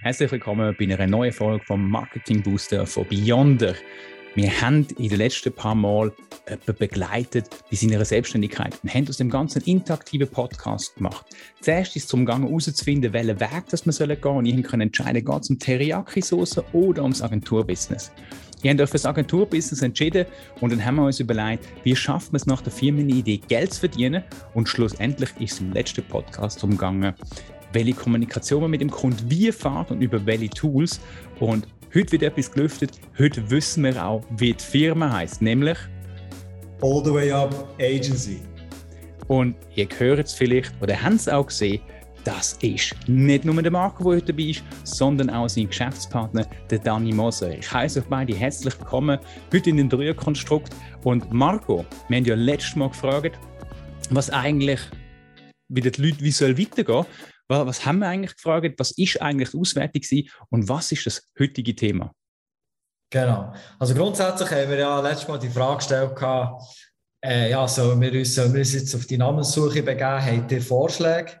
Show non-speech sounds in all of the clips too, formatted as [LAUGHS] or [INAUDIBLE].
Herzlich willkommen bei einer neuen Folge vom Marketing Booster von Beyonder. Wir haben in den letzten paar Mal jemanden begleitet bei seiner Selbstständigkeit und haben aus dem ganzen interaktiven Podcast gemacht. Zuerst ist es zum Gang herauszufinden, welchen Weg das wir gehen sollen. Und ich konnte entscheiden, geht es um Teriyaki-Sauce oder ums Agenturbusiness. Wir haben euch für das Agenturbusiness entschieden und dann haben wir uns überlegt, wie schaffen wir es nach der Firmenidee Geld zu verdienen und schlussendlich ist es im letzten Podcast umgegangen, welche Kommunikation man mit dem Kunden wie fährt und über welche Tools. Und heute wird etwas gelüftet. Heute wissen wir auch, wie die Firma heißt, nämlich All the Way Up Agency. Und ihr hört es vielleicht oder habt es auch gesehen, das ist nicht nur der Marco, der heute dabei ist, sondern auch sein Geschäftspartner, der Danny Moser. Ich heiße euch beide herzlich willkommen heute in den Dreierkonstrukt. Und Marco, wir haben ja letztes Mal gefragt, was eigentlich, wie die Leute wie soll weitergehen was haben wir eigentlich gefragt? Was ist eigentlich die Auswertung gewesen und was ist das heutige Thema? Genau. Also grundsätzlich haben wir ja letztes Mal die Frage gestellt, äh, ja, sollen wir, uns, sollen wir uns jetzt auf die Namenssuche begeben? Habt ihr Vorschläge?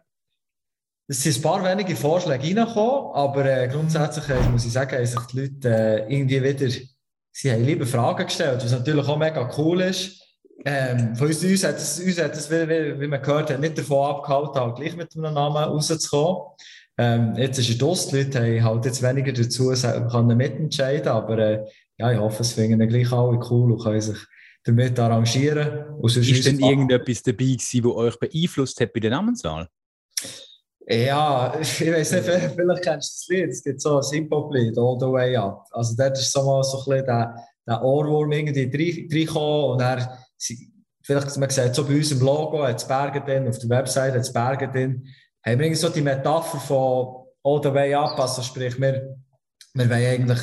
Es sind ein paar wenige Vorschläge reingekommen, aber äh, grundsätzlich äh, muss ich sagen, haben sich die Leute äh, irgendwie wieder, sie haben lieber Fragen gestellt, was natürlich auch mega cool ist. Ähm, von uns, uns hat es, uns hat es wie, wie, man gehört hat, nicht davon abgehalten, halt gleich mit einem Namen rauszukommen. Ähm, jetzt ist es Durst, die Leute haben halt jetzt weniger dazu können mitentscheiden, aber äh, ja, ich hoffe, es finden gleich alle cool und können sich damit arrangieren. Und ist denn irgendetwas dabei gewesen, das euch beeinflusst hat bei der Namenswahl? Ja, [LAUGHS] ich weiß nicht, vielleicht kennst du das Lied, es gibt so ein Hip-Hop-Lied, All the Way Up. Also dort ist so mal so ein bisschen der, der Ohrwurm irgendwie reingekommen und er vielleicht, man sieht so bei uns im Logo, hat Berge drin, auf der Website hat Berge drin, haben wir so die Metapher von all the way up, also sprich, wir, wir wollen eigentlich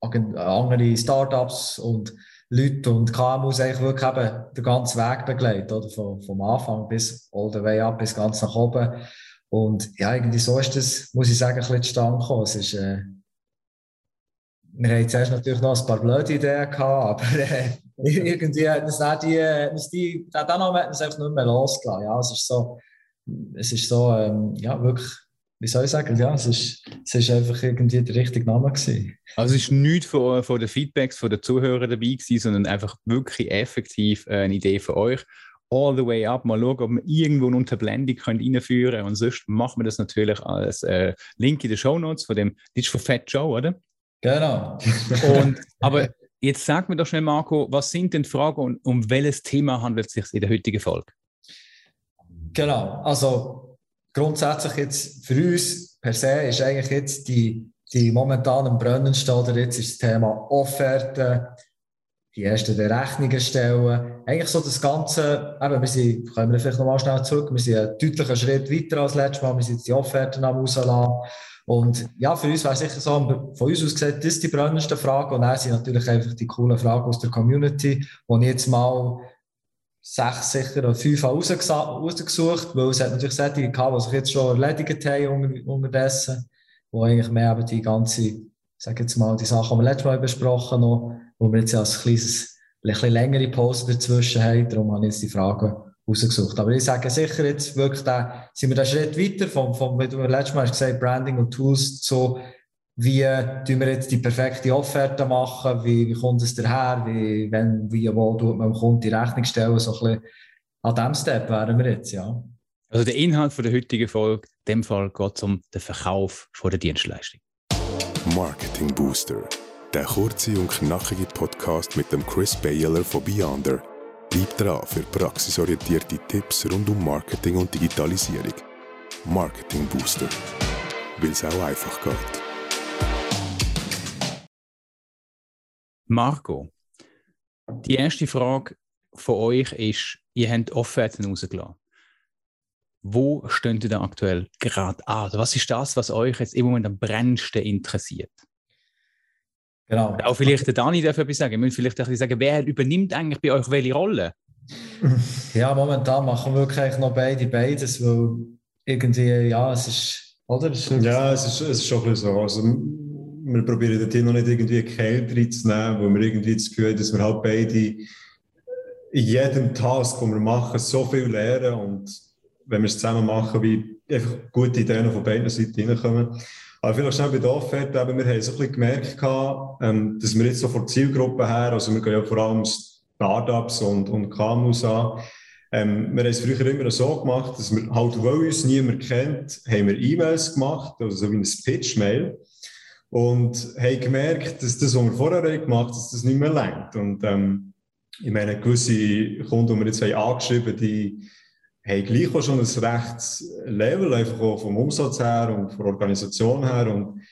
andere Startups und Leute und KMUs eigentlich wirklich eben den ganzen Weg begleiten, oder? Vom, vom Anfang bis all the way up, bis ganz nach oben. Und ja, irgendwie so ist das, muss ich sagen, ein bisschen zustande gekommen. Es ist, äh, wir haben zuerst natürlich noch ein paar blöde Ideen gehabt, aber äh, irgendwie hat uns die, uns die, den Namen hat uns einfach nicht mehr losgelassen. Ja, es ist so, es ist so, ähm, ja, wirklich, wie soll ich sagen, ja, es ist, es ist einfach irgendwie der richtige Name gewesen. Also es ist nichts von, von den Feedbacks von den Zuhörern dabei gewesen, sondern einfach wirklich effektiv eine Idee von euch. All the way up, mal schauen, ob wir irgendwo eine Unterblendung können reinführen können. Und sonst machen wir das natürlich als äh, Link in den Show Notes von dem, das ist von Fat Joe, oder? Genau. Und, aber Jetzt sag mir doch schnell, Marco, was sind denn Fragen und um welches Thema handelt es sich in der heutigen Folge? Genau, also grundsätzlich jetzt für uns per se ist eigentlich jetzt die, die momentan im Brennen oder jetzt ist das Thema Offerten, die ersten Rechnungen stellen. Eigentlich so das Ganze, eben, wir sind, kommen vielleicht nochmal schnell zurück, wir sind einen deutlichen Schritt weiter als letztes Mal, wir sind jetzt die Offerten am rauslassen. Und ja, für uns wäre sicher so, von uns aus gesehen, das ist die brennendste Frage. Und dann sind natürlich einfach die coolen Fragen aus der Community, wo ich jetzt mal sechs sicher oder fünf rausgesucht weil es hat natürlich Sättige gehabt, die sich jetzt schon erledigt haben unterdessen, wo eigentlich mehr eben die ganze, ich jetzt mal, die Sachen, die wir letztes Mal besprochen haben, wo wir jetzt ja als kleines, ein bisschen längere Pause dazwischen haben. Darum habe ich jetzt die Fragen rausgesucht. Aber ich sage sicher jetzt wirklich, da sind wir einen Schritt weiter vom, vom wie du letztes Mal hast gesagt, Branding und Tools zu, wie tun wir jetzt die perfekte Offerte machen, wie, wie kommt es daher, wie, wenn, wie, wo tut man dem Kunden die Rechnung stellen, so ein bisschen an diesem Step wären wir jetzt, ja. Also der Inhalt von der heutigen Folge, in dem Fall geht es um den Verkauf von der Dienstleistung. Marketing Booster, der kurze und knackige Podcast mit dem Chris Baylor von Beyonder Bleib dran für praxisorientierte Tipps rund um Marketing und Digitalisierung. Marketing Booster. Weil es auch einfach geht. Marco, die erste Frage von euch ist, ihr habt Offerten rausgelassen. Wo steht ihr da aktuell gerade an? Was ist das, was euch jetzt im Moment am brennendsten interessiert? Genau. Auch vielleicht der Dani darf etwas sagen. Wir müssen vielleicht ein sagen, wer übernimmt eigentlich bei euch welche Rolle? [LAUGHS] Ja, momentan machen wir wirklich noch beide beides, weil irgendwie, ja, es ist, oder? Es ist ja, es ist, es ist schon ein bisschen so. Also, wir probieren dort noch nicht irgendwie Kälte reinzunehmen, weil wir irgendwie das Gefühl haben, dass wir halt beide in jedem Task, den wir machen, so viel lernen und wenn wir es zusammen machen, wie einfach gute Ideen von beiden Seiten reinkommen. Aber vielleicht schnell bei der Offerte, wir haben so ein bisschen gemerkt, ähm, dass wir jetzt so von der Zielgruppe her, also wir gehen ja vor allem Startups und, und KMUs an, ähm, wir haben es früher immer so gemacht, dass wir halt, weil uns niemand kennt, haben wir E-Mails gemacht, also so wie ein Pitch-Mail. Und haben gemerkt, dass das, was wir vorher gemacht haben, dass das nicht mehr längt. Und ähm, ich meine, gewisse Kunden, die wir jetzt angeschrieben die haben gleich auch schon ein rechtes Level, einfach vom Umsatz her und von der Organisation her. Und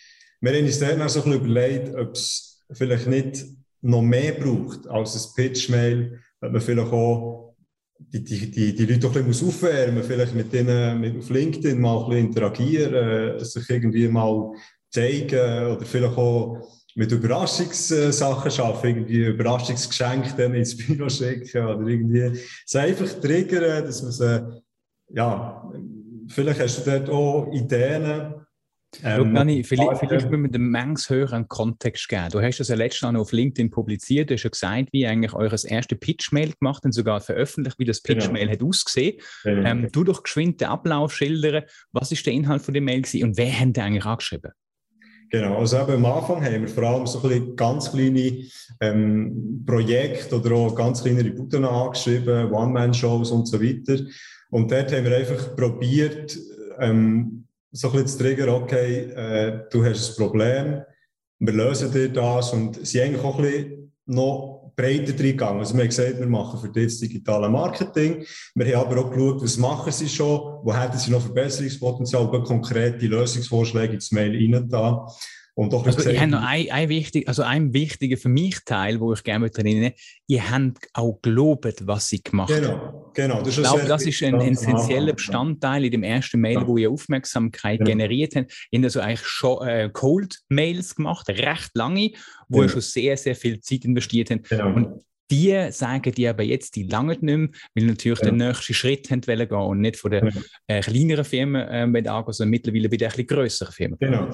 wir haben uns dann so überlegt, ob es vielleicht nicht noch mehr braucht als ein Pitch-Mail, ob man vielleicht auch die, die, die, die Leute auch ein bisschen aufwärmen vielleicht mit denen mit auf LinkedIn mal ein bisschen interagieren, sich irgendwie mal zeigen oder vielleicht auch mit Überraschungssachen schaffen, irgendwie Überraschungsgeschenke dann ins Büro schicken oder irgendwie es einfach triggern, dass man sie, ja, vielleicht hast du dort auch Ideen, ähm, Dani, vielleicht, vielleicht müssen wir dem Mengs höheren Kontext geben. Du hast das ja letztes Jahr auf LinkedIn publiziert, du hast ja gesagt, wie eigentlich eures erste Pitch-Mail gemacht und sogar veröffentlicht, wie das genau. Pitch-Mail genau. hat ausgesehen. Genau. Ähm, du doch geschwind den Ablauf schildern, was ist der Inhalt von dem Mail gewesen und wer hat eigentlich angeschrieben? Genau, also eben am Anfang haben wir vor allem so ein ganz kleine ähm, Projekte oder auch ganz kleine Button angeschrieben, One-Man-Shows und so weiter. Und dort haben wir einfach probiert, ähm, so ein bisschen zu triggern, okay, äh, du hast ein Problem, wir lösen dir das und sie eigentlich auch ein noch breiter reingegangen. Also wir haben gesagt, wir machen für das digitale Marketing. Wir haben aber auch geschaut, was machen sie schon, wo hätten sie noch Verbesserungspotenzial, konkrete Lösungsvorschläge ins Mail rein da. Und doch also ich habe noch ein, ein, wichtig, also ein wichtiger für mich Teil, wo ich gerne drin ihr habt auch gelobt, was sie gemacht haben. Genau, genau. Das ich glaube, das ist ein, essentieller Bestandteil in dem ersten Mail, ja. wo ihr Aufmerksamkeit ja. generiert habt. Ihr habt also eigentlich schon äh, Cold-Mails gemacht, recht lange, wo ja. ihr schon sehr, sehr viel Zeit investiert habt. Genau. Und die sagen die aber jetzt, die lange nicht mehr, weil natürlich ja. den nächsten Schritt haben wollen gehen und nicht von den äh, kleineren Firmen äh, angehen, sondern mittlerweile bei den etwas grösseren Firmen. Genau.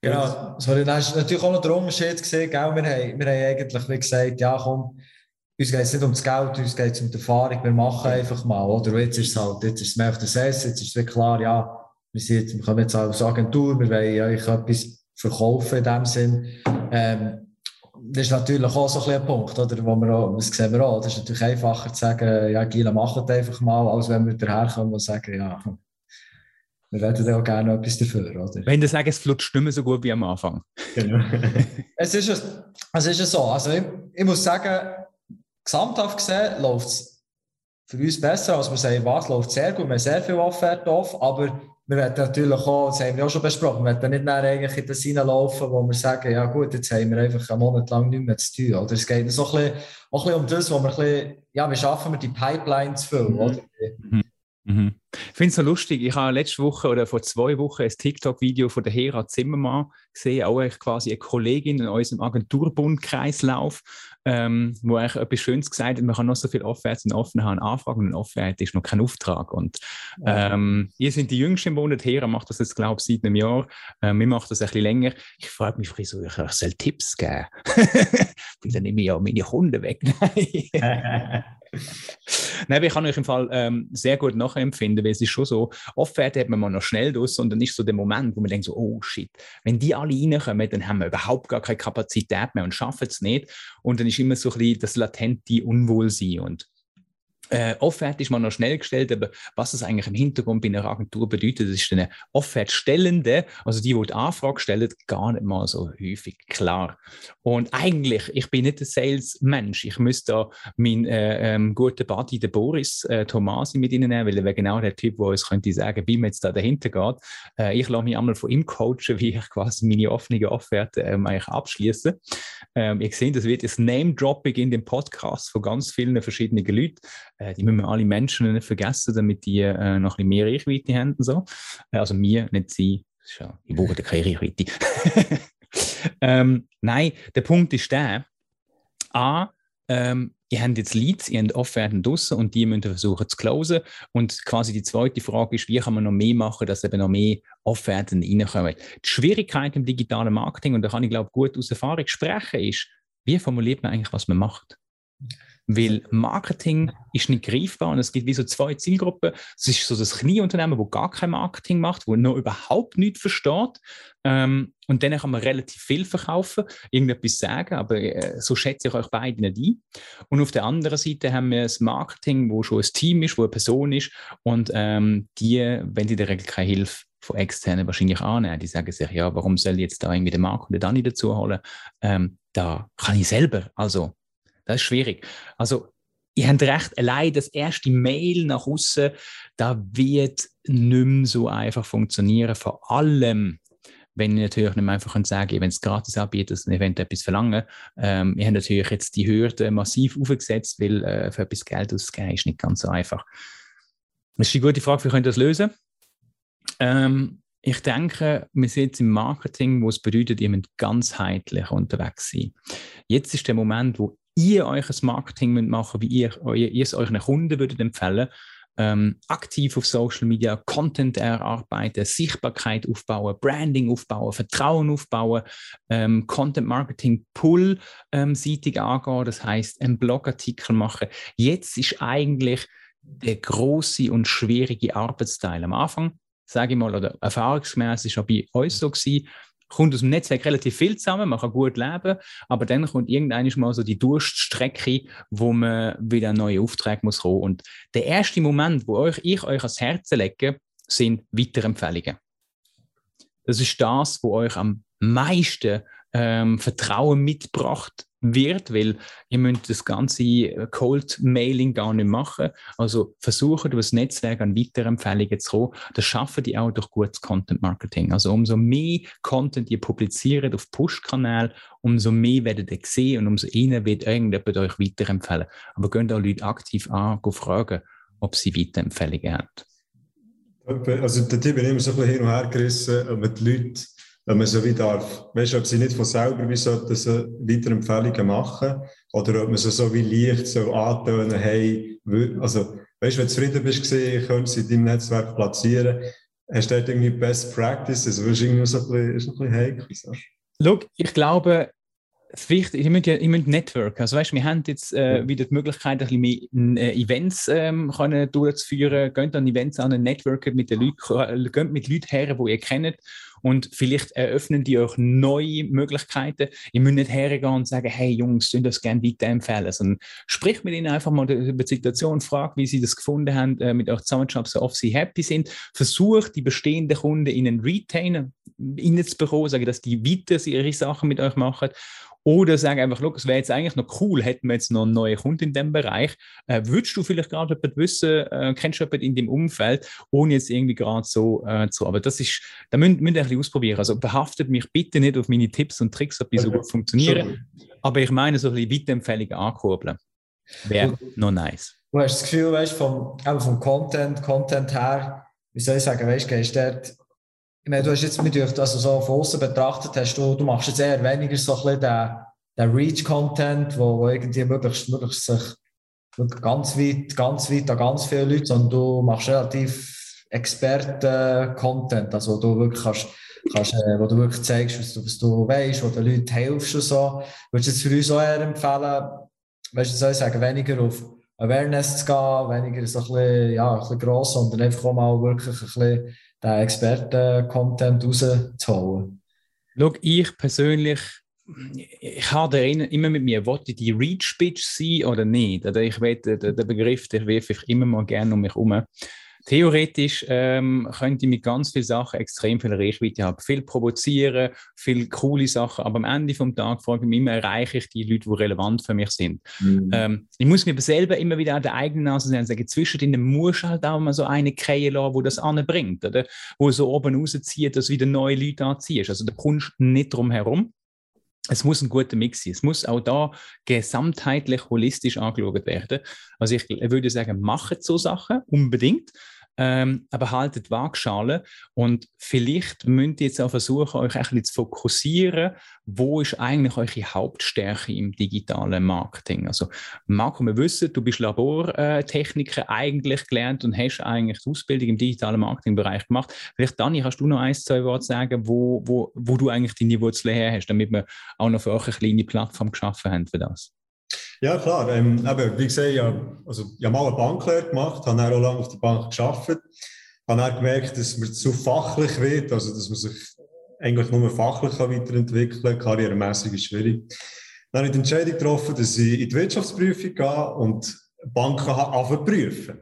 Genau, sorry, dann hast du natürlich auch noch den Unterschied gesehen. Gell? Wir, haben, wir haben eigentlich wie gesagt, ja komm, uns geht es nicht ums Geld, uns geht es um die Erfahrung, wir machen einfach mal. Oder? jetzt ist es halt, jetzt ist es mehr auf der Sess, jetzt ist es klar, ja, wir, sind, wir kommen jetzt als Agentur, wir wollen euch etwas verkaufen in dem Sinn. Ähm, das ist natürlich auch so ein, ein Punkt, oder, wo wir auch, das sehen wir auch, das ist natürlich einfacher zu sagen, ja, Gila, macht einfach mal, als wenn wir daherkommen und sagen, ja, wir werden auch gerne etwas dafür, oder? Wenn du sagst, es flutscht nicht mehr so gut wie am Anfang. Genau. [LAUGHS] es, ist, es ist so, also ich, ich muss sagen, gesamthaft gesehen läuft es für uns besser, als wir sagen, was läuft sehr gut, wir haben sehr viel Offerte auf, aber wir werden natürlich auch, das haben wir auch schon besprochen, wir werden nicht mehr eigentlich in das hineinlaufen, wo wir sagen, ja gut, jetzt haben wir einfach einen Monat lang nichts mehr zu tun. Oder es geht so ein bisschen, auch ein bisschen um das, wo wir ein bisschen, ja, wie schaffen wir die Pipeline zu füllen, mhm. oder? Mhm. Ich finde es so lustig. Ich habe letzte Woche oder vor zwei Wochen ein TikTok-Video von der Hera Zimmermann gesehen, auch quasi eine Kollegin in unserem Agenturbund-Kreislauf, ähm, wo eigentlich etwas Schönes gesagt hat, man kann noch so viel Offerts und offen haben, Anfragen und Offert ist noch kein Auftrag. Und ähm, ihr seid die Jüngsten im Monat, Hera macht das jetzt, glaube ich, seit einem Jahr. Ähm, wir machen das ein bisschen länger. Ich frage mich, wieso ich euch soll Tipps geben [LAUGHS] Weil dann nehme ich ja meine Kunden weg. Nein, [LAUGHS] [LAUGHS] [LAUGHS] ich kann euch im Fall ähm, sehr gut nachempfinden, weil es ist schon so, Offerte hat man mal noch schnell durch und dann ist so der Moment, wo man denkt so, oh shit, wenn die alle reinkommen, dann haben wir überhaupt gar keine Kapazität mehr und schaffen es nicht. Und dann ist immer so ein bisschen das latente Unwohlsein und äh, Offerte ist mal noch schnell gestellt, aber was das eigentlich im Hintergrund bei einer Agentur bedeutet, das ist eine Offert-Stellende, also die, die die Anfrage stellen, gar nicht mal so häufig klar. Und eigentlich, ich bin nicht ein Sales-Mensch. Ich müsste da meinen äh, ähm, guten Buddy, den Boris äh, Tomasi, mit Ihnen nehmen, weil er wäre genau der Typ, der uns könnte sagen, wie man jetzt da dahinter geht. Äh, ich lasse mich einmal von ihm coachen, [LAUGHS] wie ich quasi meine offene Offerte ähm, eigentlich abschließe. Ähm, ihr seht, das wird jetzt Name-Dropping in dem Podcast von ganz vielen verschiedenen Leuten. Äh, die müssen wir alle Menschen nicht vergessen, damit die äh, noch ein bisschen mehr Reichweite haben. Und so. Äh, also mir, nicht sie. Ja, ich brauche keine Reichweite. [LAUGHS] ähm, nein, der Punkt ist der, A, ähm, ihr habt jetzt Leads, ihr habt Offerten draussen und die müsst ihr versuchen zu closen. Und quasi die zweite Frage ist, wie kann man noch mehr machen, dass eben noch mehr Offerten reinkommen. Die Schwierigkeit im digitalen Marketing, und da kann ich glaube gut aus Erfahrung sprechen, ist, wie formuliert man eigentlich, was man macht? Weil Marketing ist nicht greifbar und es gibt wie so zwei Zielgruppen. Es ist so das Knieunternehmen, wo gar kein Marketing macht, wo noch überhaupt nichts versteht. Ähm, und dann kann man relativ viel verkaufen, irgendetwas sagen, aber äh, so schätze ich euch beide nicht ein. Und auf der anderen Seite haben wir das Marketing, wo schon ein Team ist, wo eine Person ist und ähm, die, wenn sie der Regel keine Hilfe von externen wahrscheinlich annehmen. Die sagen sich, ja, warum soll ich jetzt da irgendwie den Markt und den Dani dazu holen? Ähm, da kann ich selber. Also, das ist schwierig. Also, ihr habt recht, allein das erste Mail nach außen, da wird nicht mehr so einfach funktionieren. Vor allem, wenn ihr natürlich nicht mehr einfach könnt sagen, wenn es gratis anbietet, ein Event etwas verlangen. Ähm, wir haben natürlich jetzt die Hürde massiv aufgesetzt, weil äh, für etwas Geld auszugeben ist nicht ganz so einfach. Das ist eine gute Frage, wie könnt ihr das lösen? Ähm, ich denke, wir sind jetzt im Marketing, wo es bedeutet, ihr müsst ganzheitlich unterwegs sein. Jetzt ist der Moment, wo ihr euch ein Marketing machen müsst, wie ihr, ihr es euren Kunden würdet empfehlen ähm, aktiv auf Social Media Content erarbeiten, Sichtbarkeit aufbauen, Branding aufbauen, Vertrauen aufbauen, ähm, Content Marketing Pull ähm, angehen, das heißt einen Blogartikel machen. Jetzt ist eigentlich der große und schwierige Arbeitsteil am Anfang sage ich mal, oder erfahrungsgemäß ist auch bei uns so gewesen, kommt aus dem Netzwerk relativ viel zusammen, man kann gut leben, aber dann kommt irgendwann mal so die Durststrecke, wo man wieder einen neuen Auftrag muss kommen. Und der erste Moment, wo euch, ich euch ans Herz lege, sind Weiterempfehlungen. Das ist das, wo euch am meisten ähm, Vertrauen mitbracht wird, weil ihr müsst das ganze äh, Cold Mailing gar nicht machen. Also versuchen über das Netzwerk an Weiterempfehlungen zu kommen. Das schaffen die auch durch gutes Content Marketing. Also umso mehr Content ihr publiziert auf Push-Kanal, umso mehr werdet ihr sehen und umso eher wird irgendjemand euch weiterempfehlen. Aber könnt auch Leute aktiv an, fragen, ob sie Weiterempfehlungen haben. Also der Tipp bin immer so ein bisschen hin und her gerissen, man die Leute wenn man so wie darf, weißt du, ob sie nicht von selber wie sollten so weitere Empfehlungen machen oder ob man so, so wie leicht so antönen, hey, also, weißt du, wenn du zufrieden bist, können sie in deinem Netzwerk platzieren, hast du dort irgendwie Best Practices, das ist irgendwie so ein bisschen, ist ein bisschen heikel. So. Schau, ich glaube, das Wichtige, ich müsst, ich müsst Network. Also, weißt, wir haben jetzt äh, wieder die Möglichkeit, ein bisschen mehr äh, Events ähm, können durchzuführen. Geht an Events an, networken mit den Leuten, geht mit Leuten her, die ihr kennt und vielleicht eröffnen die euch neue Möglichkeiten. Ihr müsst nicht hergehen und sagen, hey Jungs, ich das gerne weiterempfehlen, sondern spricht mit ihnen einfach mal über die Situation, fragt, wie sie das gefunden haben, äh, mit euch zusammenzuarbeiten, so oft sie happy sind. Versucht, die bestehenden Kunden in einen Retainer reinzubekommen, sagen, dass die weiter ihre Sachen mit euch machen oder sagen einfach, es wäre jetzt eigentlich noch cool, hätten wir jetzt noch einen neuen Kunden in dem Bereich. Äh, würdest du vielleicht gerade jemanden wissen, äh, kennst du jemanden in dem Umfeld, ohne jetzt irgendwie gerade so äh, zu. Aber das ist, da müsst, müsst ihr ein bisschen ausprobieren. Also behaftet mich bitte nicht auf meine Tipps und Tricks, ob die so gut funktionieren. Aber ich meine, so ein bisschen Weiterempfehlungen ankurbeln. Wäre noch nice. Du hast das Gefühl, weißt, vom, vom Content, Content her, wie soll ich sagen, weißt, gehst dort ich meine, du hast jetzt mit euch, also so von außen betrachtet, hast du, du machst jetzt eher weniger so ein bisschen den, den Reach-Content, wo, wo irgendwie möglichst, möglichst sich ganz weit, ganz weit an ganz viele Leute, sondern du machst relativ Experten-Content, also du wirklich kannst, kannst, äh, wo du wirklich zeigst, was du, was du weißt, wo den Leuten hilfst und so. Würdest du jetzt für uns auch eher empfehlen, weißt du, soll ich sagen, weniger auf Awareness zu gehen, weniger so ein bisschen, ja, ein bisschen gross, sondern einfach auch mal wirklich ein bisschen den Experten-Content rauszuholen? Schau, ich persönlich, ich habe immer mit mir, wollte die Reach-Bitch sein oder nicht? Oder ich den, den Begriff, den werfe ich immer mal gerne um mich herum. Theoretisch ähm, könnte ich mit ganz vielen Sachen extrem viel Reichweite haben. Viel provozieren, viel coole Sachen, aber am Ende des Tages frage ich mich immer, erreiche ich die Leute, die relevant für mich sind. Mhm. Ähm, ich muss mir aber selber immer wieder an der eigenen Nase sehen und sagen, zwischendrin muss halt auch mal so eine Krähe lassen, wo das anbringt, oder? Wo so oben rauszieht, dass wieder neue Leute anziehst. Also da kommst du nicht drum herum es muss ein guter Mix sein. Es muss auch da gesamtheitlich holistisch angeschaut werden. Also ich würde sagen, macht so Sachen unbedingt ähm, aber haltet Waagschale und vielleicht müsst ihr jetzt auch versuchen, euch ein bisschen zu fokussieren, wo ist eigentlich eure Hauptstärke im digitalen Marketing. Also Marco, wir wissen, du bist Labortechniker eigentlich gelernt und hast eigentlich die Ausbildung im digitalen Marketingbereich gemacht. Vielleicht, Dani, kannst du noch ein, zwei Worte sagen, wo, wo, wo du eigentlich deine Wurzeln her hast, damit wir auch noch für euch eine kleine Plattform geschaffen haben für das? Ja, klar. Ähm, eben, wie gesagt, ja, also, ich habe mal eine Banklehre gemacht, habe auch lange auf der Bank gearbeitet, habe dann gemerkt, dass man zu fachlich wird, also dass man sich eigentlich nur fachlich weiterentwickeln kann, karrieremässig ist schwierig. Dann habe ich die Entscheidung getroffen, dass ich in die Wirtschaftsprüfung gehe und Banken anfangen prüfen.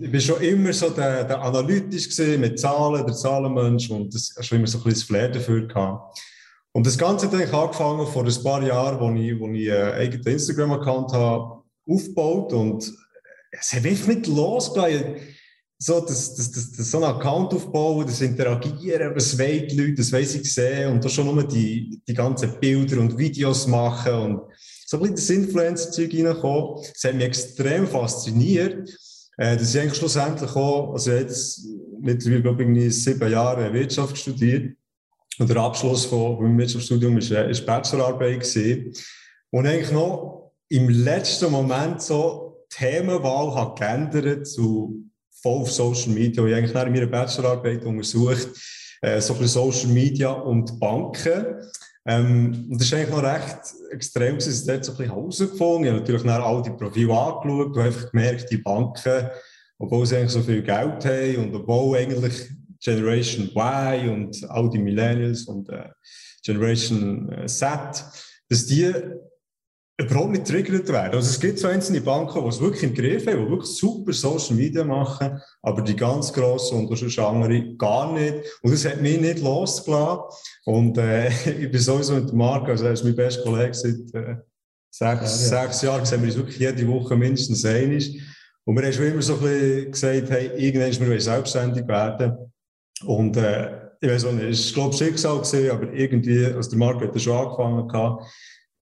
Ich war schon immer so der, der analytisch mit Zahlen, der Zahlenmensch und das schon immer so ein bisschen Flair dafür gehabt. Und das Ganze hat eigentlich angefangen vor ein paar Jahren, als ich, wo ich einen eigenen Instagram-Account habe aufgebaut und es hat einfach nicht losgelassen. So, das, das, das, das, so einen Account aufbauen, das Interagieren, was wollen die Leute, das weiss ich sehen und da schon nur die, die ganzen Bilder und Videos machen und so ein bisschen das Influencer-Zeug reinkommen. Das hat mich extrem fasziniert, äh, dass ich eigentlich schlussendlich auch, also jetzt mittlerweile, glaube ich, sieben Jahre Wirtschaft studiert und der Abschluss von meinem Wirtschaftsstudium ist, äh, ist Bachelorarbeit. Und eigentlich noch im letzten Moment so die Themenwahl hat geändert zu voll auf Social Media. Ich habe eigentlich in meiner Bachelorarbeit untersucht, äh, so ein Social Media und Banken. Ähm, und das ist eigentlich noch recht extrem, dass ich dort so ein bisschen herausgefunden Ich habe natürlich nach all die Profile angeschaut und einfach gemerkt, die Banken, obwohl sie eigentlich so viel Geld haben und obwohl eigentlich Generation Y und all die Millennials und äh, Generation äh, Z, dass die überhaupt nicht triggert werden. Also es gibt so einzelne Banken, die es wirklich im Griff haben, die wirklich super Social Media machen, aber die ganz grossen und sonst andere gar nicht. Und das hat mich nicht losgelassen. Und äh, [LAUGHS] ich bin sowieso mit Marc, also er ist mein bester Kollege seit äh, sechs, ja, ja. sechs Jahren, sehen wir uns wirklich jede Woche mindestens einig. Und wir haben schon immer so ein bisschen gesagt, hey, irgendwann müssen wir selbstständig werden. Und äh, ich weiß auch nicht, es war, glaube ich, Schicksal gewesen, aber irgendwie, also der Marc hat ja schon angefangen gehabt,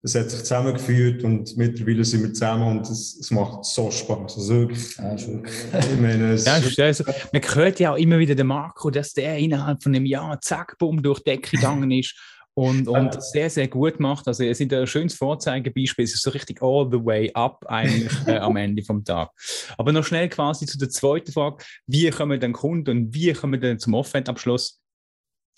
es hat sich zusammengeführt und mittlerweile sind wir zusammen und es, es macht so Spaß. Also wirklich, ja, ich meine, es ja, ist also, man hört ja auch immer wieder den Marco, dass der innerhalb von einem Jahr zack, bumm, durch die Decke gegangen ist und, und sehr, sehr gut macht. Also es ist ein schönes Vorzeigebeispiel, es ist so richtig all the way up eigentlich äh, am Ende vom Tag. Aber noch schnell quasi zu der zweiten Frage, wie kommen dann Kunden und wie kommen dann zum Offenabschluss?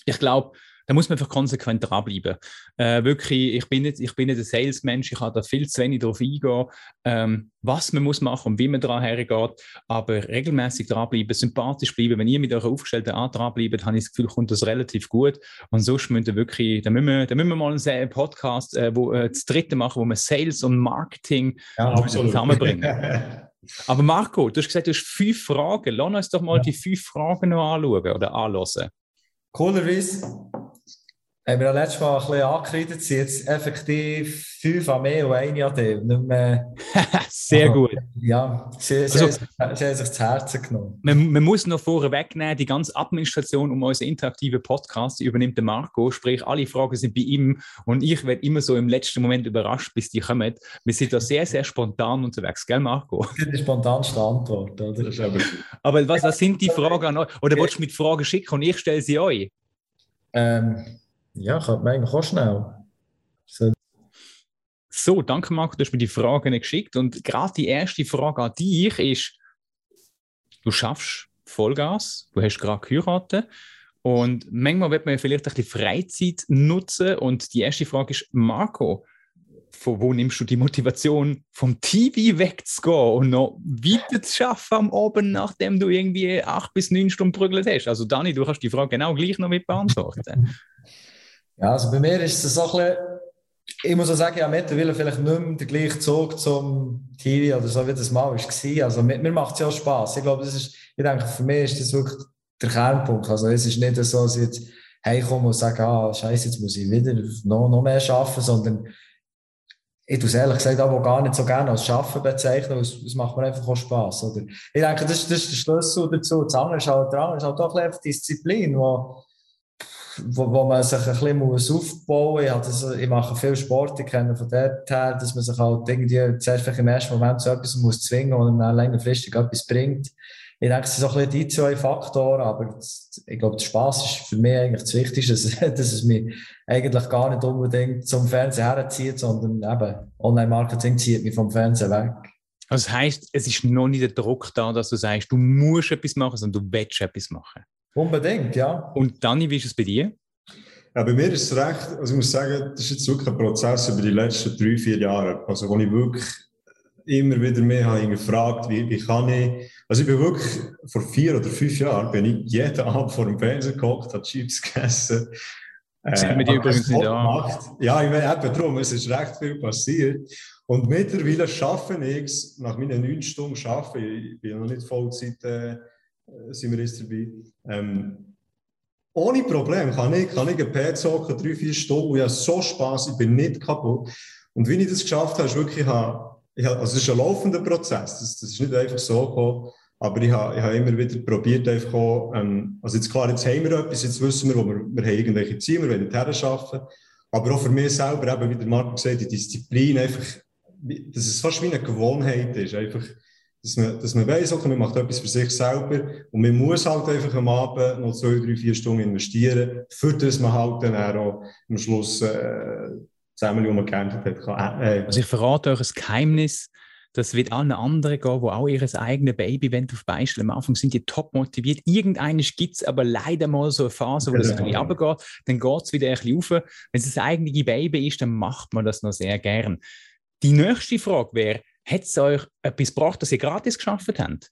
Ich glaube, da muss man einfach konsequent dranbleiben. Äh, wirklich, ich bin, nicht, ich bin nicht ein Salesmensch, ich kann da viel zu wenig darauf eingehen, ähm, was man muss machen und wie man daran hergeht, aber regelmäßig dranbleiben, sympathisch bleiben. Wenn ihr mit eurer aufgestellten Art dranbleibt, habe ich das Gefühl, kommt das relativ gut. Und sonst müssen wir wirklich, da müssen wir, da müssen wir mal einen Podcast, äh, wo, äh, das dritte machen, wo wir Sales und Marketing ja, zusammenbringen. [LAUGHS] Aber Marco, du hast gesagt, du hast fünf Fragen. Lass uns doch mal ja. die fünf Fragen noch anschauen oder anhören. Coolerweise haben wir letztes Mal ein bisschen angekreidet, sind jetzt effektiv fünf an mehr und eine an dem. Nicht mehr, [LAUGHS] Sehr gut. Ja, sie, also, sie, haben sich das Herzen genommen. Man, man, muss noch vorher wegnehmen, die ganze Administration um unseren interaktiven Podcast übernimmt der Marco, sprich alle Fragen sind bei ihm und ich werde immer so im letzten Moment überrascht, bis die kommen. Wir sind da sehr, sehr spontan unterwegs, gell Marco? Das ist die spontanste Antwort, oder? aber was, was sind die Fragen an euch? Oder wolltest du mit Fragen schicken und ich stelle sie euch? Ähm, ja, kann man eigentlich auch schnell. So. so, danke Marco, du hast mir die Fragen geschickt und gerade die erste Frage an dich ist, du schaffst Vollgas, du hast gerade geheiratet und manchmal wird man ja vielleicht ein bisschen Freizeit nutzen und die erste Frage ist, Marco, von wo nimmst du die Motivation, vom TV wegzugehen und noch weiter zu arbeiten am Abend, nachdem du irgendwie acht bis neun Stunden prügelt hast? Also Dani, du kannst die Frage genau gleich noch mit beantworten. [LAUGHS] Ja, also bei mir ist es so ein bisschen, ich muss auch sagen, ja, mittlerweile vielleicht nicht mehr der gleiche Zug zum TV oder so, wie das mal war. Also mir, mir macht es ja auch Spass. Ich glaube, das ist, ich denke, für mich ist das wirklich der Kernpunkt. Also es ist nicht so, dass ich jetzt heimkomme und sage, ah, scheiße, jetzt muss ich wieder noch, noch mehr arbeiten, sondern ich tue es ehrlich gesagt auch gar nicht so gerne als Arbeiten bezeichnen, es, es macht mir einfach auch Spass. Oder? Ich denke, das, das ist der Schlüssel dazu. Das andere ist halt, das ist halt auch ein Disziplin, wo, wo, wo man sich ein bisschen muss aufbauen muss. Ich, ich mache viel Sport, ich kenne von dort her, dass man sich halt irgendwie zuerst im ersten Moment zu etwas muss zwingen und dann längerfristig etwas bringt. Ich denke, es sind so ein bisschen die zwei Faktoren, aber ich glaube, der Spass ist für mich eigentlich das Wichtigste, [LAUGHS] dass, dass es mich eigentlich gar nicht unbedingt zum Fernsehen herzieht, sondern eben Online-Marketing zieht mich vom Fernsehen weg. Also das heisst, es ist noch nicht der Druck da, dass du sagst, du musst etwas machen, sondern du willst etwas machen. Unbedingt, ja. Und Dani, wie ist es bei dir? Ja, bei mir ist es recht, also ich muss sagen, das ist jetzt wirklich ein Prozess über die letzten drei, vier Jahre, also wo ich wirklich immer wieder mehr habe gefragt, wie, wie kann ich, also ich bin wirklich, vor vier oder fünf Jahren bin ich jeden [LAUGHS] Abend vor dem Fernseher gekocht, habe Chips gegessen. Das äh, wir die übrigens nicht an. Ja, ich meine, eben darum, es ist recht viel passiert. Und mittlerweile schaffe ich es, nach meinen neun Stunden ich, ich bin noch nicht Vollzeit, äh, sind wir jetzt dabei, ähm, ohne Problem kann ich, kann ich ein Pad zocken, drei, vier Stunden, und ich habe so Spass, ich bin nicht kaputt. Und wie ich das geschafft habe, ist wirklich, ich habe, also es ist ein laufender Prozess, das, das ist nicht einfach so gekommen, aber ich habe, ich habe immer wieder probiert, einfach auch, ähm, also jetzt klar, jetzt haben wir etwas, jetzt wissen wir, wo wir, wir haben irgendwelche Ziele, wir wollen dorthin arbeiten, aber auch für mich selber, eben, wie der Marco gesagt hat, die Disziplin einfach, dass es fast wie eine Gewohnheit ist, einfach, dass man, dass man weiss, okay, man macht etwas für sich selber und man muss halt einfach am Abend noch zwei, drei, vier Stunden investieren, für das man halt dann auch am Schluss äh, zusammen, wo man gekämpft hat, kann. Äh, also ich verrate euch ein Geheimnis, das wird allen anderen gehen, die auch ihr eigenes Baby auf beistellen. Am Anfang sind die top motiviert. Irgendeinen gibt es aber leider mal so eine Phase, wo es ein bisschen runtergeht. Dann geht es wieder ein bisschen rauf. Wenn es das eigene Baby ist, dann macht man das noch sehr gern. Die nächste Frage wäre, hat es euch etwas gebracht, das ihr gratis geschafft habt?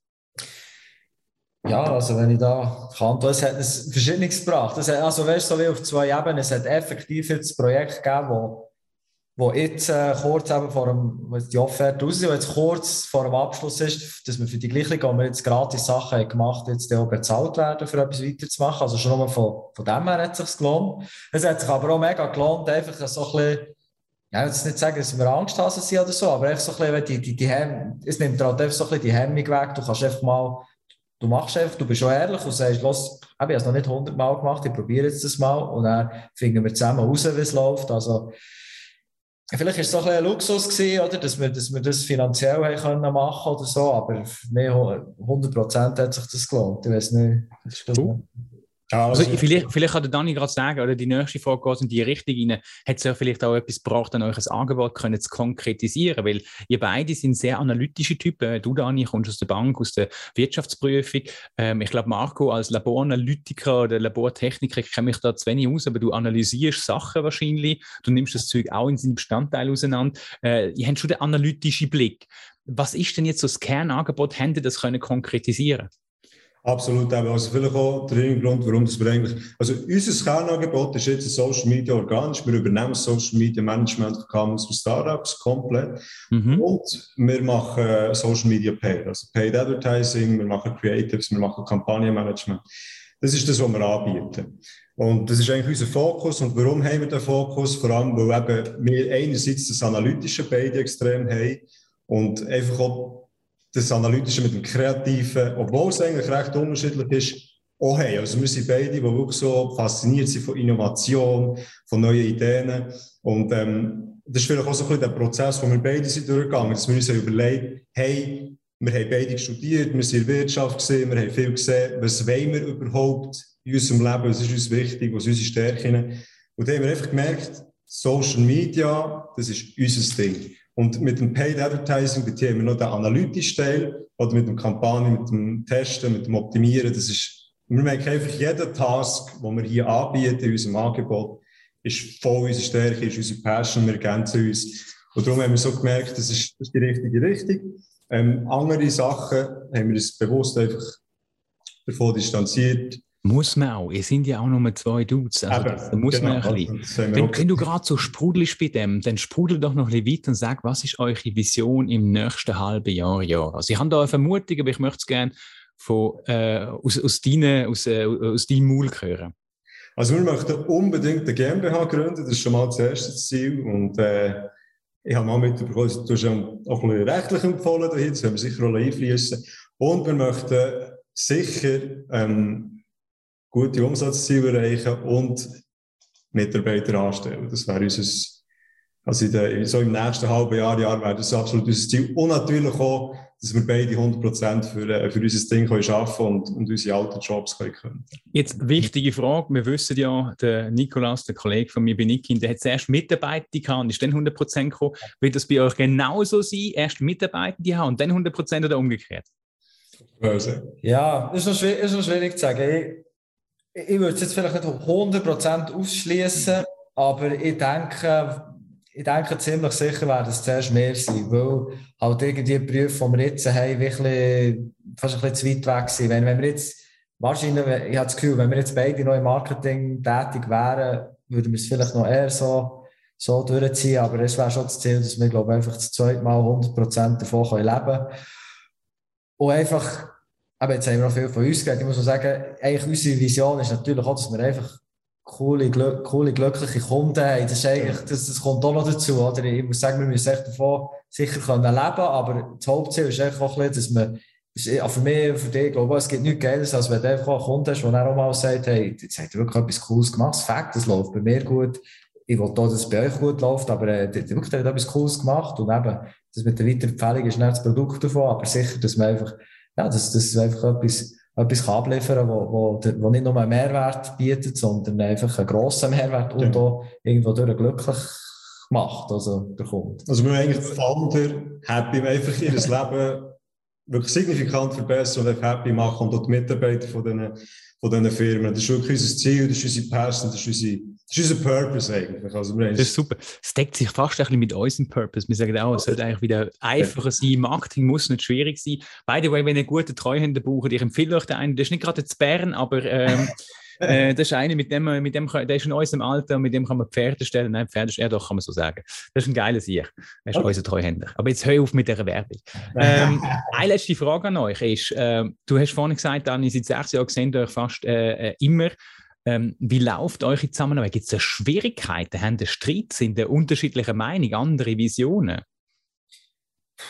Ja, also wenn ich da kann, es hat es Verschiedenes gebracht. Es hat, also weißt du, so wie auf zwei Ebenen, es hat effektiv jetzt Projekt gegeben, wo, wo jetzt äh, kurz eben vor dem, die Offerte raus jetzt kurz vor dem Abschluss ist, dass wir für die gleiche, wo wir jetzt gratis Sachen haben gemacht jetzt auch bezahlt werden, für etwas weiterzumachen. Also schon mal von, von dem her hat es sich gelohnt. Es hat sich aber auch mega gelohnt, einfach so ein bisschen ja, ich will jetzt nicht sagen, dass wir Angsthasen sind oder so, aber einfach so ein bisschen, die, die, die Hemm, es nimmt halt einfach so ein bisschen die Hemmung weg. Du kannst einfach mal, du machst einfach, du bist schon ehrlich und sagst, los, ich habe es noch nicht hundertmal gemacht, ich probiere jetzt das mal und dann finden wir zusammen raus, wie es läuft. Also, vielleicht war es so ein, ein Luxus gewesen, oder, dass wir, dass wir das finanziell haben können machen oder so, aber für mich 100% hat sich das gelohnt. Ich weiß nicht. Das ist also, also, vielleicht, vielleicht kann der Dani gerade sagen, oder die nächste Frage geht in die Richtung rein, hat es ja vielleicht auch etwas gebracht, an euch ein Angebot können zu konkretisieren, weil ihr beide sind sehr analytische Typen. Du, Dani, kommst aus der Bank, aus der Wirtschaftsprüfung. Ähm, ich glaube, Marco, als Laboranalytiker oder Labortechniker, ich kenne mich da zu wenig aus, aber du analysierst Sachen wahrscheinlich, du nimmst das Zeug auch in seinen Bestandteil auseinander. Äh, ihr habt schon den analytischen Blick. Was ist denn jetzt so das Kernangebot? Ihr das können konkretisieren Absolut, also vielleicht auch der Hintergrund, warum das wir eigentlich, also unser Kernangebot ist jetzt Social Media organisch, wir übernehmen Social Media Management KMUs für Startups komplett mhm. und wir machen Social Media Paid, also Paid Advertising, wir machen Creatives, wir machen Kampagnenmanagement. Das ist das, was wir anbieten. Und das ist eigentlich unser Fokus. Und warum haben wir den Fokus? Vor allem, weil eben wir einerseits das analytische beide extrem haben und einfach auch das Analytische mit dem Kreativen, obwohl es eigentlich recht unterschiedlich ist, auch haben. Also wir sind beide, die wirklich so fasziniert sind von Innovation, von neuen Ideen. Und ähm, das ist vielleicht auch so ein bisschen der Prozess, wo wir beide sind durchgegangen, dass wir uns überlegt hey, wir haben beide studiert, wir sind in der Wirtschaft gesehen, wir haben viel gesehen, was wollen wir überhaupt in unserem Leben, was ist uns wichtig, was sind unsere Stärken. Und dann haben wir einfach gemerkt, Social Media, das ist unser Ding. Und mit dem Paid Advertising haben wir noch den analytischen Teil oder mit dem Kampagne, mit dem Testen, mit dem Optimieren. Das ist, wir merken einfach, jeder Task, den wir hier anbieten in unserem Angebot, ist voll unsere Stärke, ist unsere Passion, wir ergänzen uns. Und darum haben wir so gemerkt, das ist, das ist die richtige Richtung. Ähm, andere Sachen haben wir uns bewusst einfach davon distanziert. Muss man auch. Ihr sind ja auch nur zwei Dudes. Also das, da muss genau, man ein bisschen. Wenn, wenn, du gerade so sprudelst bei dem, dann sprudel doch noch ein bisschen weiter und sag, was ist eure Vision im nächsten halben Jahr, Jahr? Also ich habe da eine Vermutung, aber ich möchte es gerne von, äh, aus, aus, deine, aus, äh, aus deinem Maul hören. Also wir möchten unbedingt eine GmbH gründen, das ist schon mal das erste Ziel. Und äh, ich habe mal mitbekommen, du hast auch ein bisschen rechtlich empfohlen, das werden wir sicher auch einfließen. Und wir möchten sicher ähm, gute Umsatzziele erreichen und Mitarbeiter anstellen. Das wäre unser, also in der, so im nächsten halben Jahr, Jahr wäre das absolut unser Ziel. Und natürlich auch, dass wir beide 100% für, äh, für unser Ding können arbeiten und, und unsere alten Jobs können. Jetzt wichtige Frage. Wir wissen ja, der Nikolaus, der Kollege von mir bei Nikin, der hat zuerst Mitarbeiter gehabt und ist dann 100% gekommen. Wird das bei euch genauso sein? Erst Mitarbeiter haben und dann 100% oder umgekehrt? Ja, ist noch, schwierig, ist noch schwierig zu sagen. Ich würde es jetzt vielleicht nicht 100% ausschließen, aber ich denke, ich denke ziemlich sicher werden es zuerst mehr sein, weil halt irgendwie die Berufe, die wir jetzt haben, wirklich fast ein bisschen zu weit weg sind. Wenn, wenn wir jetzt, wahrscheinlich, ich habe das Gefühl, wenn wir jetzt beide noch im Marketing tätig wären, würden wir es vielleicht noch eher so, so durchziehen, aber es wäre schon das Ziel, dass wir, glaube ich, einfach das zweite Mal 100% davon leben können. Und einfach, aber jetzt haben wir noch viel von uns geredet, ich muss auch sagen, eigentlich unsere Vision ist natürlich auch, dass wir einfach coole, coole, glückliche Kunden haben. Das, ist eigentlich, das, das kommt auch noch dazu. Oder? Ich muss sagen, wir müssen echt davon sicher können leben aber das Hauptziel ist einfach auch dass man für mich, für dich, glaube ich, es gibt nichts Geiles, als wenn du einfach einen Kunden hast, der auch mal sagt, hey, jetzt hat er wirklich etwas Cooles gemacht, das Fakt, das läuft bei mir gut, ich will auch, dass es bei euch gut läuft, aber äh, der, der hat etwas Cooles gemacht und eben, das mit der Weiterempfehlung ist nicht das Produkt davon, aber sicher, dass man einfach, ja, dass, dass einfach etwas etwas kann abliefern kann, wo, wo, wo nicht nur einen Mehrwert bietet, sondern einfach einen grossen Mehrwert und ja. auch irgendwo durch glücklich macht, also der Kunde. Also wir eigentlich die Founder happy, einfach ihr [LAUGHS] Leben wirklich signifikant verbessern und happy machen und auch die Mitarbeiter von diesen, von diesen Firmen. Das ist wirklich unser Ziel, das ist unsere Passion, das ist unsere das ist unser Purpose eigentlich. Also das ist super. Es deckt sich fast ein bisschen mit unserem Purpose. Wir sagen auch, es sollte eigentlich wieder einfacher sein. Marketing muss nicht schwierig sein. By the way, wenn ihr einen guten Treuhänder braucht, ich empfehle euch den einen, das ist nicht gerade zu Bern, aber ähm, [LAUGHS] äh, das ist einer, mit dem, mit dem, der ist in unserem Alter, mit dem kann man Pferde stellen. Nein, Pferde ist er doch, kann man so sagen. Das ist ein geiler Sieg. Er ist okay. unser Treuhänder. Aber jetzt hör auf mit dieser Werbung. [LAUGHS] ähm, eine letzte Frage an euch ist, äh, du hast vorhin gesagt, Dani, seit sechs Jahren sehen euch fast äh, äh immer ähm, wie läuft eure Zusammenarbeit? Gibt es Schwierigkeiten? Haben ihr Streit? Sind ihr unterschiedliche Meinungen, andere Visionen?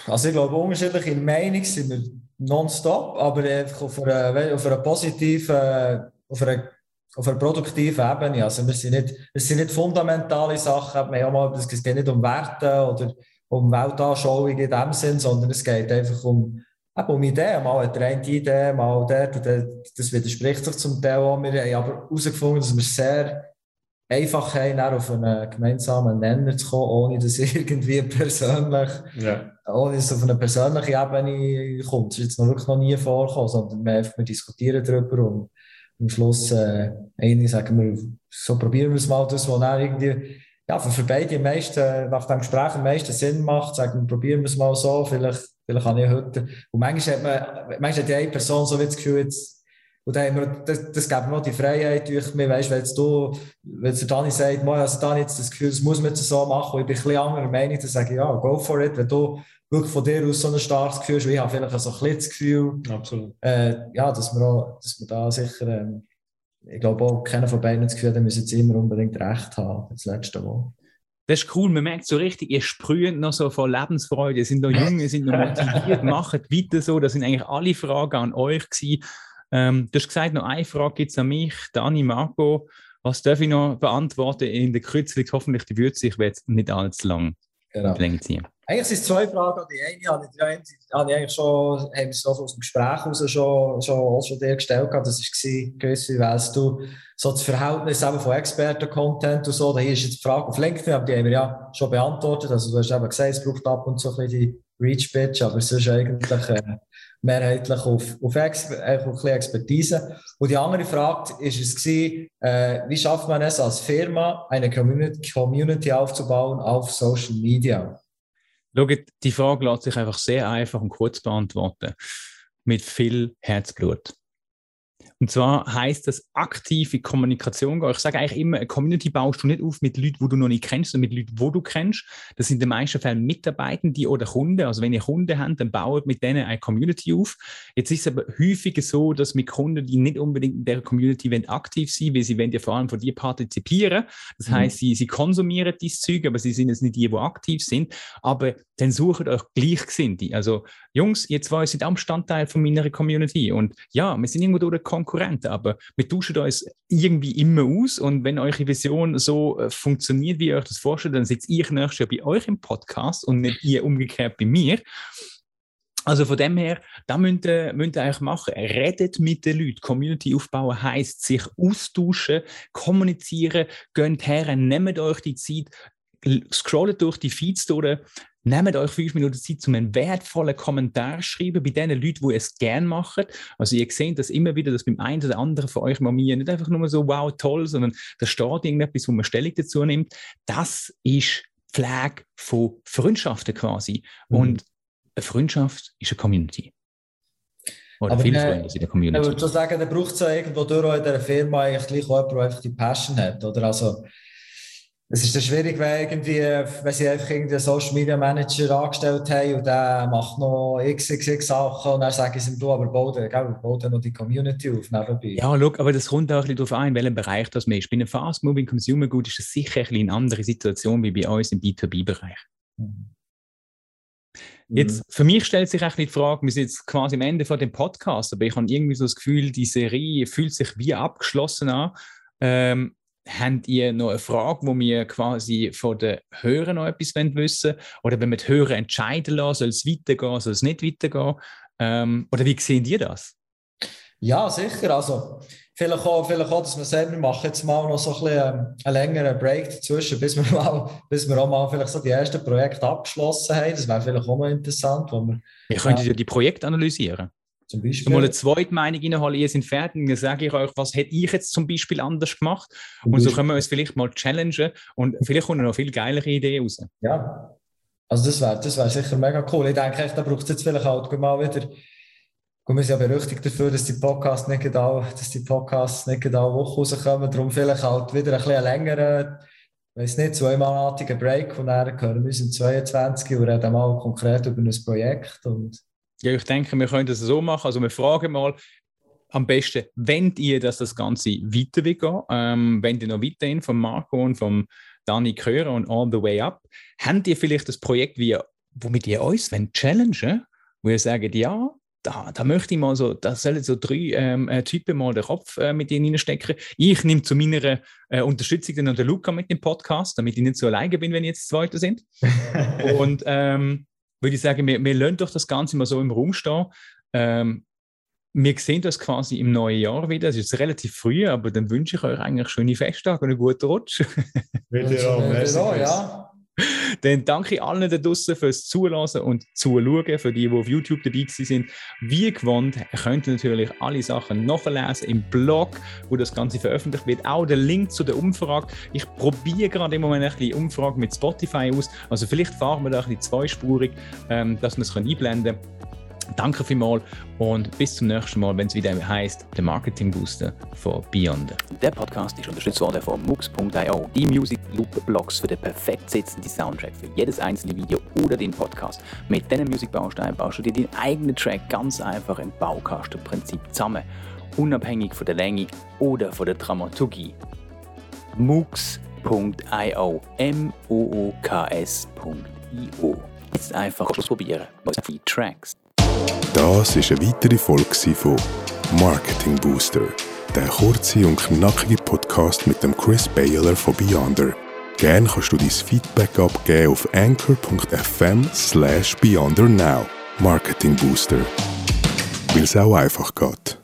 Also ich glaube, unterschiedliche Meinungen sind wir nonstop, aber einfach auf einer, auf einer positiven, auf einer, auf einer produktiven Ebene. Also wir sind nicht, es sind nicht fundamentale Sachen, es geht nicht um Werte oder um Weltanschauung in dem Sinn, sondern es geht einfach um Eben um Ideen, mal hat der eine Idee, mal der, das widerspricht sich zum Teil auch. Wir haben aber herausgefunden, dass wir sehr einfach haben, auf einen gemeinsamen Nenner zu kommen, ohne dass [LAUGHS] irgendwie persönlich, ja. ohne dass es auf eine persönliche Ebene kommt. Das ist jetzt noch wirklich noch nie vorgekommen, sondern wir, einfach, wir diskutieren darüber und am Schluss äh, eine sagen wir, so probieren wir es mal, das, was dann irgendwie ja, für, für beide am meisten, nach dem Gespräch am meisten Sinn macht, sagen wir, probieren wir es mal so, vielleicht Vielleicht habe ich heute. Und manchmal hat man, manchmal hat die eine Person so wie das Gefühl, jetzt, und dann haben wir, das, das gibt mir noch die Freiheit durch mich, weißt, wenn jetzt du, wenn der Dani sagt, mal, also Dani jetzt das Gefühl, das muss man jetzt so machen, und ich bin ein bisschen anderer Meinung, dann sage ich, ja, go for it, wenn du wirklich von dir aus so ein starkes Gefühl hast, ich habe vielleicht so ein bisschen das Gefühl, Absolut. Äh, ja, dass wir, auch, dass wir da sicher, ähm, ich glaube auch, keiner von beiden das Gefühl, der müssen jetzt immer unbedingt recht haben, das letzte Mal. Das ist cool, man merkt so richtig, ihr sprüht noch so vor Lebensfreude, ihr seid noch jung, ihr seid noch motiviert, [LAUGHS] macht weiter so. Das sind eigentlich alle Fragen an euch gewesen. Ähm, du hast gesagt, noch eine Frage gibt es an mich, Dani, Marco. Was darf ich noch beantworten in der Kürzlich? Hoffentlich, die wird sich jetzt nicht allzu lang genau. ziehen. Eigentlich sind es zwei Fragen. Die eine habe ich, habe ich eigentlich schon, haben wir aus dem Gespräch heraus schon, schon, schon dir gestellt. Das war, Chris, wie weißt du, so das Verhältnis von Experten-Content und so. Da ist jetzt die Frage auf LinkedIn, aber die haben wir ja schon beantwortet. Also du hast eben gesagt, es braucht ab und zu ein bisschen die Reach-Bitch, aber es ist eigentlich äh, mehrheitlich auf, auf, Ex äh, auf ein Expertise. Und die andere Frage gewesen, äh, wie schafft man es als Firma, eine Community aufzubauen auf Social Media? Schaut, die Frage lässt sich einfach sehr einfach und kurz beantworten. Mit viel Herzblut. Und zwar heißt das aktive Kommunikation. Ich sage eigentlich immer, eine Community baust du nicht auf mit Leuten, die du noch nicht kennst, sondern mit Leuten, die du kennst. Das sind in den meisten Fällen Mitarbeitende oder Kunden. Also wenn ihr Kunden habt, dann baut mit denen eine Community auf. Jetzt ist es aber häufiger so, dass mit Kunden, die nicht unbedingt in der Community wollen, aktiv sind, weil sie wollen ja vor allem von dir partizipieren. Das mhm. heißt, sie, sie konsumieren dieses Zeug, aber sie sind jetzt nicht die, die aktiv sind. Aber dann sucht euch Gleichgesinnte. Also Jungs, jetzt war ihr am Bestandteil von meiner Community und ja, wir sind irgendwo durch Konkurrenten, aber wir tauschen uns irgendwie immer aus und wenn eure Vision so äh, funktioniert, wie ihr euch das vorstellt, dann sitzt ihr nächstes Jahr bei euch im Podcast und nicht ihr umgekehrt bei mir. Also von dem her, da müsst ihr, müsst ihr eigentlich machen. Redet mit den Leuten. Community aufbauen heisst sich austauschen, kommunizieren, geht her, nehmt euch die Zeit, scrollt durch die Feeds durch, Nehmt euch fünf Minuten Zeit, um einen wertvollen Kommentar zu schreiben bei den Leuten, die es gerne machen. Also ihr seht das immer wieder, dass beim einen oder anderen von euch Mamien nicht einfach nur so wow, toll, sondern da steht irgendetwas, wo man Stellung dazu nimmt. Das ist Pflege von Freundschaften quasi. Mhm. Und eine Freundschaft ist eine Community. Oder aber viele Freunde in der Community. Ich würde schon sagen, da braucht es ja irgendwo durch in dieser Firma eigentlich gleich auch jemanden, der einfach die Passion hat. Oder? Also, es ist dann schwierig, wenn, irgendwie, wenn sie einfach einen Social Media Manager angestellt haben und der macht noch xxx Sachen und dann sagen sie ihm, du, aber dann, bau dann noch die Community auf nebenbei. Ja, look, aber das kommt auch ein bisschen darauf an, in welchem Bereich das man ist. Bei einem Fast-Moving Consumer Good ist das sicher ein bisschen eine andere Situation wie bei uns im B2B-Bereich. Mhm. Jetzt, für mich stellt sich auch die Frage, wir sind jetzt quasi am Ende von dem Podcast, aber ich habe irgendwie so das Gefühl, die Serie fühlt sich wie abgeschlossen an. Ähm, habt ihr noch eine Frage, wo wir quasi von den Hörern noch etwas wissen wollen? Oder wenn wir die Hörer entscheiden lassen, soll es weitergehen, soll es nicht weitergehen? Ähm, oder wie sehen ihr das? Ja, sicher. Also, vielleicht auch, vielleicht auch dass wir sagen, wir machen jetzt mal noch so ein bisschen ähm, einen längeren Break dazwischen, bis wir, [LAUGHS] mal, bis wir auch mal vielleicht so die ersten Projekte abgeschlossen haben. Das wäre vielleicht auch noch interessant. Wo wir, ihr könntet ja die Projekte analysieren. Zum Beispiel. Mal eine zweite Meinung reinholen, ihr seid fertig, und dann sage ich euch, was hätte ich jetzt zum Beispiel anders gemacht? Und so können wir uns vielleicht mal challengen und vielleicht kommen noch viel geilere Ideen raus. Ja, also das wäre das wär sicher mega cool. Ich denke, da braucht es jetzt vielleicht halt mal wieder. wir sind ja berüchtigt dafür, dass die Podcasts nicht genau, dass die Podcasts nicht genau Woche rauskommen. Darum vielleicht halt wieder ein bisschen längeren, weiß nicht, zweimonatigen Break und dann hören wir uns im 22 und reden mal konkret über ein Projekt und ja, ich denke, wir können das so machen. Also wir fragen mal, am besten, wenn ihr dass das Ganze weiter will gehen, ähm, wenn ihr noch weiterhin von Marco und von Dani hören und All the Way Up, habt ihr vielleicht das Projekt, wie, womit ihr uns wenn challengen, wo ihr sagt, ja, da, da möchte ich mal so, da sollen so drei ähm, äh, Typen mal den Kopf äh, mit ihnen reinstecken. Ich nehme zu meiner äh, Unterstützung dann den Luca mit dem Podcast, damit ich nicht so alleine bin, wenn jetzt Zweiter sind. [LAUGHS] und ähm, würde ich sagen, wir, wir lassen doch das Ganze mal so im Raum stehen. Ähm, wir sehen das quasi im neuen Jahr wieder. Es ist relativ früh, aber dann wünsche ich euch eigentlich schöne Festtage und einen guten Rutsch. Wieder auch, ja. [LAUGHS] Dann danke allen da draußen fürs Zulassen und Zuschauen, für die, die auf YouTube dabei sind. Wie gewohnt, ihr könnt natürlich alle Sachen nachlesen im Blog, wo das Ganze veröffentlicht wird. Auch der Link zu der Umfrage. Ich probiere gerade im Moment ein bisschen Umfrage mit Spotify aus. Also vielleicht fahren wir da ein bisschen zweispurig, ähm, dass wir es einblenden können. Danke vielmals und bis zum nächsten Mal, wenn es wieder heißt der Marketing Booster von Beyond. Der Podcast ist unterstützt worden von Mux.io, die Music Loop Blogs für den perfekt sitzenden Soundtrack für jedes einzelne Video oder den Podcast. Mit diesen Musikbausteinen baust du dir deinen eigenen Track ganz einfach im Baukastenprinzip zusammen, unabhängig von der Länge oder von der Dramaturgie. Mux.io, M-O-O-K-S.io. Jetzt einfach ausprobieren. Free Tracks. Das ist eine weitere Folge von Marketing Booster, der kurze und knackige Podcast mit dem Chris Baylor von Beyonder. Gerne kannst du dein Feedback abgeben auf anchor.fm slash beyondernow. Marketing Booster. Weil es auch einfach geht.